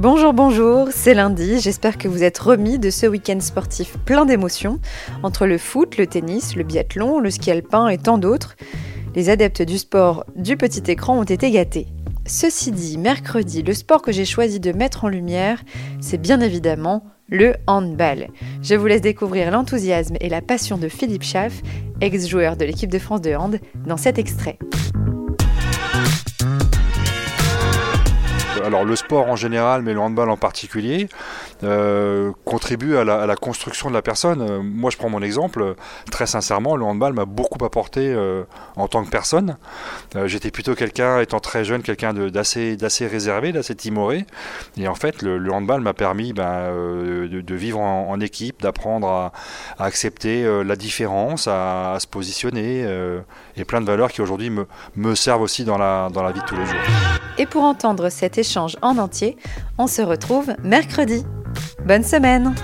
Bonjour, bonjour, c'est lundi, j'espère que vous êtes remis de ce week-end sportif plein d'émotions, entre le foot, le tennis, le biathlon, le ski alpin et tant d'autres. Les adeptes du sport du petit écran ont été gâtés. Ceci dit, mercredi, le sport que j'ai choisi de mettre en lumière, c'est bien évidemment le handball. Je vous laisse découvrir l'enthousiasme et la passion de Philippe Schaff, ex-joueur de l'équipe de France de hand, dans cet extrait. Alors le sport en général, mais le handball en particulier, euh, contribue à la, construction de la personne. Euh, moi, je prends mon exemple. Très sincèrement, le handball m'a beaucoup apporté euh, en tant que personne. J'étais plutôt quelqu'un, étant très jeune, quelqu'un d'assez réservé, d'assez timoré. Et en fait, le, handball m'a permis ben, de, vivre en, équipe, d'apprendre à, accepter la différence, à, se positionner, et plein de valeurs qui aujourd'hui me, servent aussi dans la vie de tous les jours. Et pour entendre cet échange en entier, on se retrouve mercredi. Bonne semaine